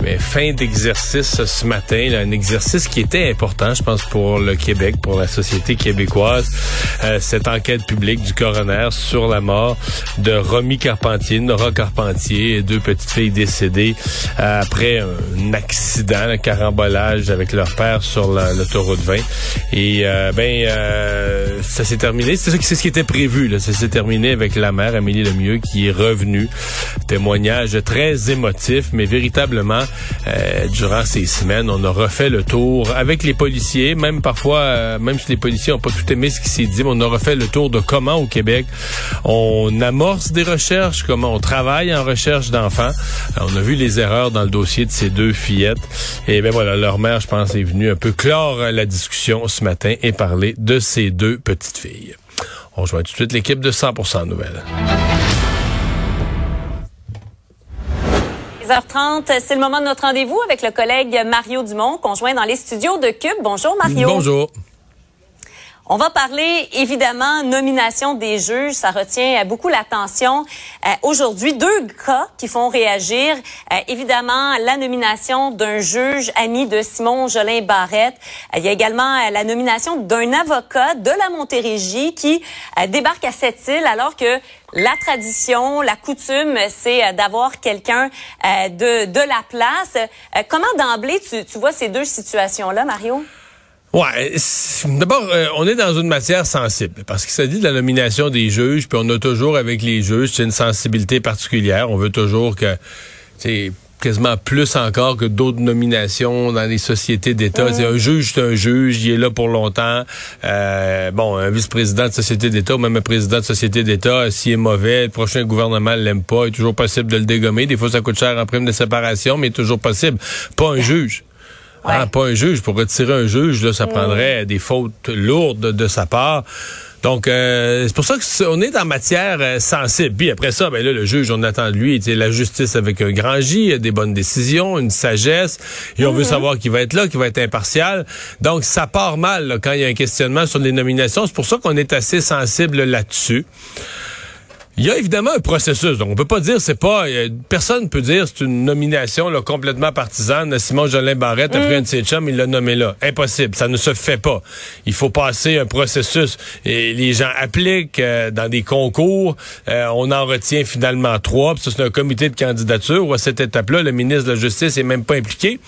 Mais fin d'exercice ce matin, là, un exercice qui était important, je pense, pour le Québec, pour la société québécoise. Euh, cette enquête publique du coroner sur la mort de Romy Carpentier, Nora Carpentier, deux petites filles décédées euh, après un accident, un carambolage avec leur père sur l'autoroute 20. Et euh, ben, euh, ça s'est terminé. C'est c'est ce qui était prévu. Là. Ça s'est terminé avec la mère Amélie Lemieux qui est revenue. Témoignage très émotif, mais véritablement euh, durant ces semaines, on a refait le tour avec les policiers, même parfois, euh, même si les policiers n'ont pas tout aimé ce qui s'est dit, mais on a refait le tour de comment au Québec on amorce des recherches, comment on travaille en recherche d'enfants. Euh, on a vu les erreurs dans le dossier de ces deux fillettes. Et ben voilà, leur mère, je pense, est venue un peu clore la discussion ce matin et parler de ces deux petites filles. On rejoint tout de suite l'équipe de 100% Nouvelles. 10h30, c'est le moment de notre rendez-vous avec le collègue Mario Dumont, conjoint dans les studios de Cube. Bonjour Mario. Bonjour. On va parler évidemment nomination des juges, ça retient beaucoup l'attention. Euh, Aujourd'hui, deux cas qui font réagir. Euh, évidemment, la nomination d'un juge ami de Simon Jolin Barrette. Euh, il y a également euh, la nomination d'un avocat de la Montérégie qui euh, débarque à cette île alors que la tradition, la coutume, c'est euh, d'avoir quelqu'un de, de la place. comment d'emblée tu, tu vois ces deux situations-là, Mario? Ouais, d'abord, euh, on est dans une matière sensible parce qu'il s'agit de la nomination des juges, puis on a toujours avec les juges c'est une sensibilité particulière. On veut toujours que, c'est quasiment plus encore que d'autres nominations dans les sociétés d'État. Un juge, c'est un juge, il est là pour longtemps. Euh, bon, un vice-président de société d'État ou même un président de société d'État, s'il est mauvais, le prochain gouvernement l'aime pas, il est toujours possible de le dégommer. Des fois, ça coûte cher en prime de séparation, mais toujours possible. Pas un juge. Ah, pas un juge. Pour retirer un juge, là, ça prendrait des fautes lourdes de, sa part. Donc, euh, c'est pour ça qu'on est en matière euh, sensible. Puis après ça, ben là, le juge, on attend de lui la justice avec un grand J, des bonnes décisions, une sagesse, et on veut savoir qui va être là, qui va être impartial. Donc, ça part mal là, quand il y a un questionnement sur les nominations. C'est pour ça qu'on est assez sensible là-dessus. Il y a évidemment un processus. Donc, on peut pas dire c'est pas. Euh, personne peut dire c'est une nomination là, complètement partisane. Simon Jolin Barrette, après un de ses chums, il l'a nommé là. Impossible. Ça ne se fait pas. Il faut passer un processus. Et les gens appliquent euh, dans des concours. Euh, on en retient finalement trois. Puis ça, c'est un comité de candidature où à cette étape-là, le ministre de la Justice est même pas impliqué.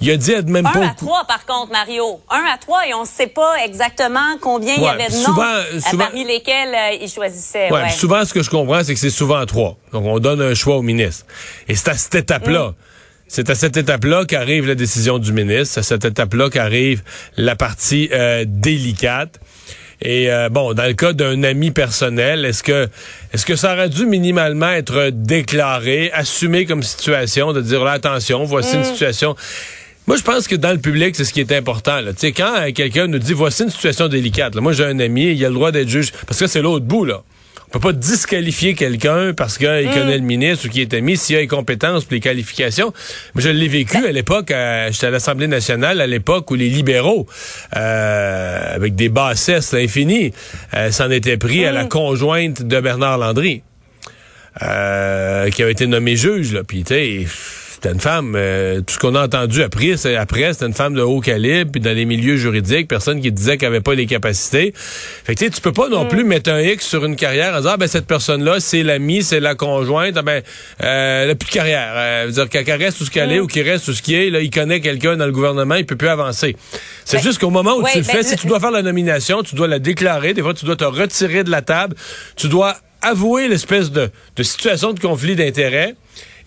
Il a dit être même un pas. à trois, par contre, Mario. Un à trois, et on ne sait pas exactement combien il y avait de noms souvent- parmi lesquels euh, il choisissait. Ouais, souvent, ce que je comprends, c'est que c'est souvent trois. Donc, on donne un choix au ministre. Et c'est à cette étape-là. C'est à cette étape-là qu'arrive la décision du ministre. C'est à cette étape-là qu'arrive la partie euh, délicate. Et euh, bon, dans le cas d'un ami personnel, est-ce que est-ce que ça aurait dû minimalement être déclaré, assumé comme situation, de dire là, attention, voici une situation? Moi, je pense que dans le public, c'est ce qui est important. Là. Tu sais, quand euh, quelqu'un nous dit voici une situation délicate, là, moi j'ai un ami, il a le droit d'être juge, parce que c'est l'autre bout, là. On peut pas disqualifier quelqu'un parce qu'il connaît le ministre ou qu'il est ami s'il a les compétences les qualifications. Mais je l'ai vécu à l'époque, j'étais à l'Assemblée nationale à l'époque où les libéraux, euh, avec des bassesses infinies, euh, s'en étaient pris à la conjointe de Bernard Landry, euh, qui avait été nommée juge. Là. Puis, c'était une femme, euh, tout ce qu'on a entendu après, c'est, après, c'était une femme de haut calibre, puis dans les milieux juridiques, personne qui disait qu'elle avait pas les capacités. Fait que tu sais, tu peux pas non plus mettre un X sur une carrière en disant, ah, ben cette personne-là, c'est l'ami, c'est la conjointe, ah, ben, euh, elle a plus de carrière. Euh, veut dire qu'elle reste tout ce qu'elle est ou qu'il reste tout ce qui est, là, il connaît quelqu'un dans le gouvernement, il peut plus avancer. C'est Ben, juste qu'au moment où ouais, tu le ben, fais, si le- tu dois faire la nomination, tu dois la déclarer, des fois tu dois te retirer de la table, tu dois avouer l'espèce de, de situation de conflit d'intérêts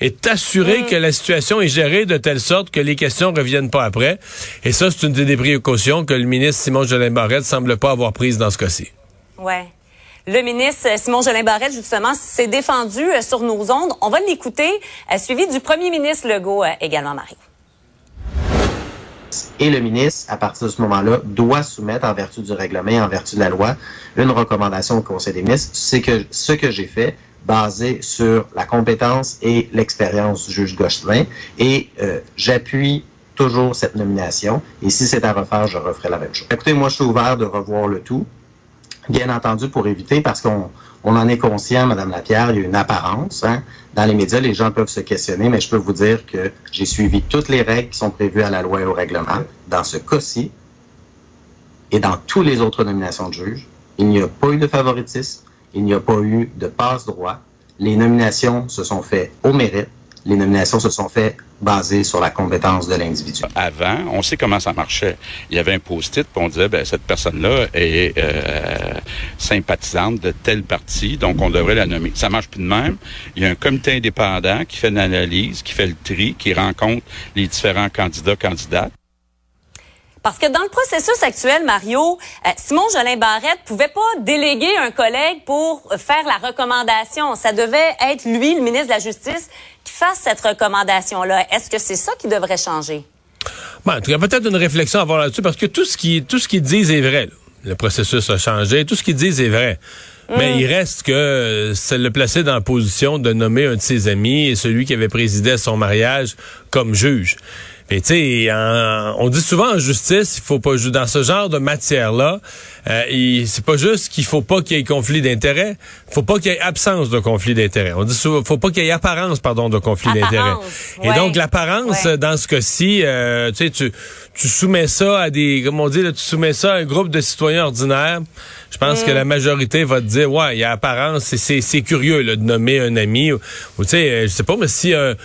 et t'assurer que la situation est gérée de telle sorte que les questions reviennent pas après. Et ça, c'est une des précautions que le ministre Simon Jolin Barrette semble pas avoir prises dans ce cas-ci. Ouais. Le ministre euh, Simon Jolin Barrette, justement, s'est défendu euh, sur nos ondes. On va l'écouter, euh, suivi du premier ministre Legault également, Marie. Et le ministre, à partir de ce moment-là, doit soumettre en vertu du règlement et en vertu de la loi une recommandation au Conseil des ministres. C'est que ce que j'ai fait, basé sur la compétence et l'expérience du juge Gosselin. Et euh, j'appuie toujours cette nomination. Et si c'est à refaire, je referai la même chose. Écoutez, moi, je suis ouvert de revoir le tout. Bien entendu, pour éviter, parce qu'on on en est conscient, Madame Lapierre, il y a une apparence. Hein. Dans les médias, les gens peuvent se questionner, mais je peux vous dire que j'ai suivi toutes les règles qui sont prévues à la loi et au règlement. Dans ce cas-ci et dans toutes les autres nominations de juges, il n'y a pas eu de favoritisme, il n'y a pas eu de passe-droit. Les nominations se sont faites au mérite. Les nominations se sont faites basées sur la compétence de l'individu. Avant, on sait comment ça marchait. Il y avait un post-it, puis on disait, ben, cette personne-là est euh, sympathisante de tel parti, donc on devrait la nommer. Ça marche plus de même. Il y a un comité indépendant qui fait une analyse, qui fait le tri, qui rencontre les différents candidats, candidates. Parce que dans le processus actuel, Mario, euh, Simon Jolin Barrette pouvait pas déléguer un collègue pour faire la recommandation. Ça devait être lui, le ministre de la Justice, qui fasse cette recommandation-là. Est-ce que c'est ça qui devrait changer? Bon, en tout cas, peut-être une réflexion à avoir là-dessus, parce que tout ce qui tout ce qu'ils disent est vrai. Le processus a changé, tout ce qu'ils disent est vrai. Mais mm. il reste que c'est le placer dans la position de nommer un de ses amis et celui qui avait présidé à son mariage comme juge. Et tu sais, on dit souvent en justice, il faut pas dans ce genre de matière-là, euh, c'est pas juste qu'il faut pas qu'il y ait conflit d'intérêts, faut pas qu'il y ait absence de conflit d'intérêts. On dit souvent, faut pas qu'il y ait apparence, pardon, de conflit d'intérêts. Et donc l'apparence dans ce cas-ci, euh, tu sais, tu soumets ça à des, comme on dit, là, tu soumets ça à un groupe de citoyens ordinaires. Je pense que mm. la majorité va te dire, ouais, il y a apparence, c'est curieux là, de nommer un ami, ou, tu sais, je sais pas, mais si un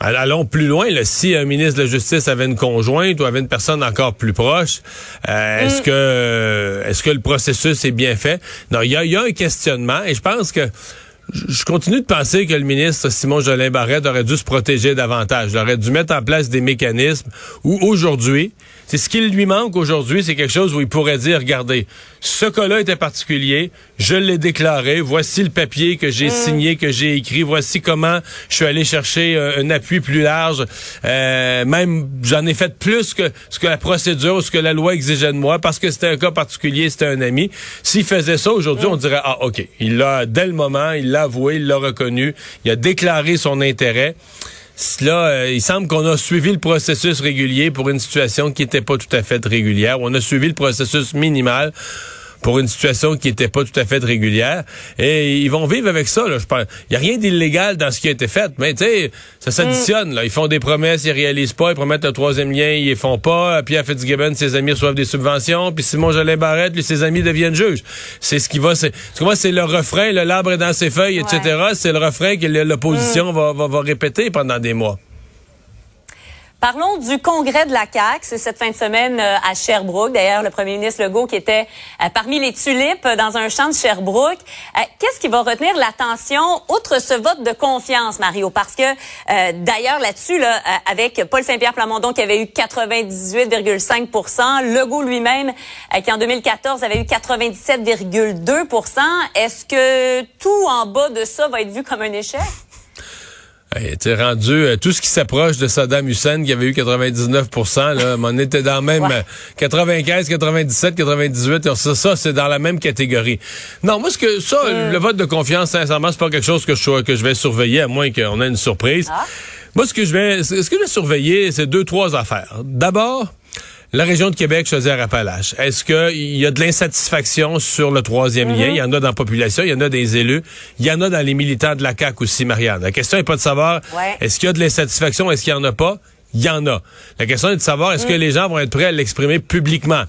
Allons plus loin. Là, si un ministre de la Justice avait une conjointe ou avait une personne encore plus proche, euh, est-ce mm. que est-ce que le processus est bien fait? Non, il y a, y a un questionnement et je pense que je continue de penser que le ministre Simon Jolin Barrette aurait dû se protéger davantage. Il aurait dû mettre en place des mécanismes où aujourd'hui, c'est ce qu'il lui manque aujourd'hui, c'est quelque chose où il pourrait dire, regardez, ce cas-là était particulier, je l'ai déclaré, voici le papier que j'ai mm. signé, que j'ai écrit, voici comment je suis allé chercher euh, un, appui plus large, euh, même j'en ai fait plus que ce que la procédure, ce que la loi exigeait de moi, parce que c'était un cas particulier, c'était un ami. S'il faisait ça aujourd'hui, on dirait, ah ok, il l'a dès le moment, il l'a avoué, il l'a reconnu, il a déclaré son intérêt. Là, euh, il semble qu'on a suivi le processus régulier pour une situation qui n'était pas tout à fait régulière. On a suivi le processus minimal pour une situation qui n'était pas tout à fait régulière. Et ils vont vivre avec ça. Là, je pense. Il n'y a rien d'illégal dans ce qui a été fait, mais tu sais, ça s'additionne. Là. Ils font des promesses, ils réalisent pas. Ils promettent un troisième lien, ils les font pas. Pierre Fitzgibbon, ses amis reçoivent des subventions. Puis Simon Jolin Barrette, lui, ses amis deviennent juges. C'est ce qui va. C'est, c'est le refrain. Le l'arbre est dans ses feuilles, etc. C'est le refrain que l'opposition mm. va, va, va répéter pendant des mois. Parlons du congrès de la CAQ. C'est cette fin de semaine euh, à Sherbrooke. D'ailleurs, le premier ministre Legault qui était euh, parmi les tulipes dans un champ de Sherbrooke. Euh, qu'est-ce qui va retenir l'attention outre ce vote de confiance, Mario? Parce que d'ailleurs, là-dessus, là, avec Paul Saint-Pierre Plamondon qui avait eu 98,5 Legault lui-même qui en 2014 avait eu 97,2% Est-ce que tout en bas de ça va être vu comme un échec? Hey, rendu euh, tout ce qui s'approche de Saddam Hussein qui avait eu 99% là, on était dans même 95, 97, 98, ça, ça c'est dans la même catégorie. Non, moi ce que ça euh. le vote de confiance sincèrement, c'est pas quelque chose que je que je vais surveiller à moins qu'on ait une surprise. Ah. Moi ce que je vais ce que je vais surveiller, c'est deux trois affaires. D'abord, la région de Québec, Chaudière-Appalaches, est-ce qu'il y a de l'insatisfaction sur le troisième lien? Mm-hmm. Il y en a dans la population, il y en a des élus, il y en a dans les militants de la CAQ aussi, Marianne. La question n'est pas de savoir est-ce qu'il y a de l'insatisfaction, est-ce qu'il y en a pas? Il y en a. La question est de savoir est-ce que mm. les gens vont être prêts à l'exprimer publiquement?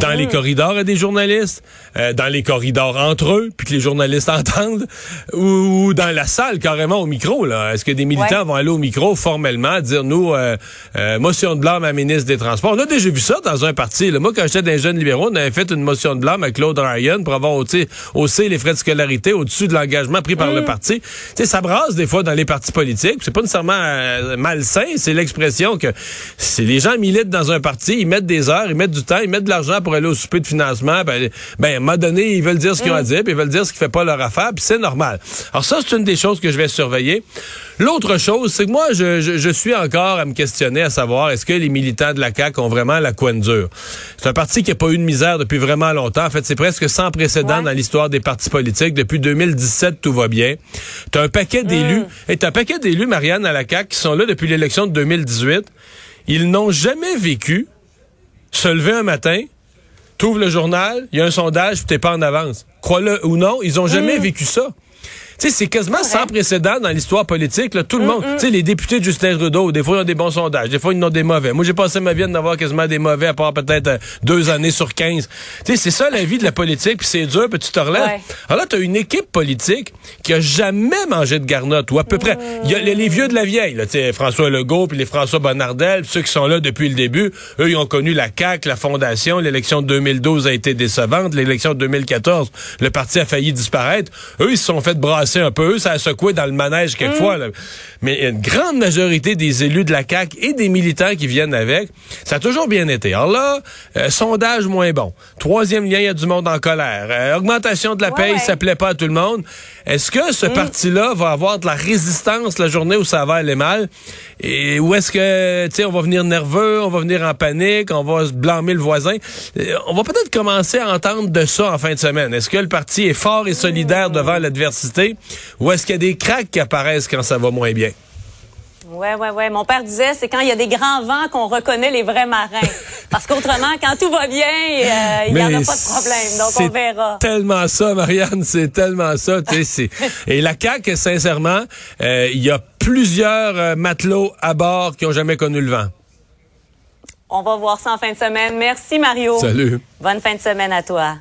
Dans les mhm. corridors à des journalistes, euh, dans les corridors entre eux, puis que les journalistes entendent, ou, dans la salle carrément au micro. là. Est-ce que des militants vont aller au micro formellement dire nous euh, euh, motion de blâme à ministre des Transports On a déjà vu ça dans un parti. Là. Moi, quand j'étais des jeunes libéraux, on avait fait une motion de blâme à Claude Ryan pour avoir haussé, les frais de scolarité au-dessus de l'engagement pris par le mhm. parti. sais, ça brasse des fois dans les partis politiques. C'est pas nécessairement euh, malsain. C'est l'expression que si les gens militent dans un parti, ils mettent des heures, ils mettent du temps, ils mettent de l'argent pour aller au souper de financement, ben, ben à un moment donné, ils veulent dire ce qu'ils ont à dire, puis ils veulent dire ce qui fait pas leur affaire, puis c'est normal. Alors ça, c'est une des choses que je vais surveiller. L'autre chose, c'est que moi, je, je, suis encore à me questionner à savoir est-ce que les militants de la CAQ ont vraiment la coin dure? C'est un parti qui n'a pas eu de misère depuis vraiment longtemps. En fait, c'est presque sans précédent dans l'histoire des partis politiques. Depuis 2017, tout va bien. T'as un paquet d'élus, mm. et t'as un paquet d'élus, Marianne, à la CAQ, qui sont là depuis l'élection de 2018. Ils n'ont jamais vécu se lever un matin, t'ouvres le journal, il y a un sondage, tu t'es pas en avance. Crois-le ou non, ils ont jamais mm. vécu ça. Tu sais, c'est quasiment sans précédent dans l'histoire politique. Là, tout le mm, monde, mm. tu sais, les députés de Justin Trudeau, des fois ils ont des bons sondages, des fois ils ont des mauvais. Moi, j'ai passé ma vie à avoir quasiment des mauvais, à part peut-être euh, deux années sur quinze. Tu sais, c'est ça la vie de la politique, puis c'est dur, puis tu te relèves. Alors là, t'as une équipe politique qui a jamais mangé de garnotte, ou à peu près. Il y a les, vieux de la vieille, là, tu sais, François Legault, puis les François Bonnardel, ceux qui sont là depuis le début. Eux, ils ont connu la CAQ, la Fondation. L'élection de 2012 a été décevante. L'élection de 2014, le parti a failli disparaître. Eux, ils se sont fait brasser un peu, ça a secoué dans le manège quelquefois. Mm. Mais une grande majorité des élus de la CAQ et des militants qui viennent avec, ça a toujours bien été. Alors là, euh, sondage moins bon. Troisième lien, il y a du monde en colère. Euh, augmentation de la paye, ça plaît pas à tout le monde. Est-ce que ce mm. parti-là va avoir de la résistance la journée où ça va aller mal? Et où est-ce que, tu sais, on va venir nerveux, on va venir en panique, on va se blâmer le voisin? Euh, on va peut-être commencer à entendre de ça en fin de semaine. Est-ce que le parti est fort et solidaire devant l'adversité? Ou est-ce qu'il y a des cracks qui apparaissent quand ça va moins bien? Oui, oui, oui. Mon père disait, c'est quand il y a des grands vents qu'on reconnaît les vrais marins. Parce qu'autrement, quand tout va bien, euh, il n'y aura pas de problème. Donc, on verra. tellement ça, Marianne. C'est tellement ça. Et la CAQ, sincèrement, euh, il y a plusieurs euh, matelots à bord qui ont jamais connu le vent. On va voir ça en fin de semaine. Merci, Mario. Salut. Bonne fin de semaine à toi.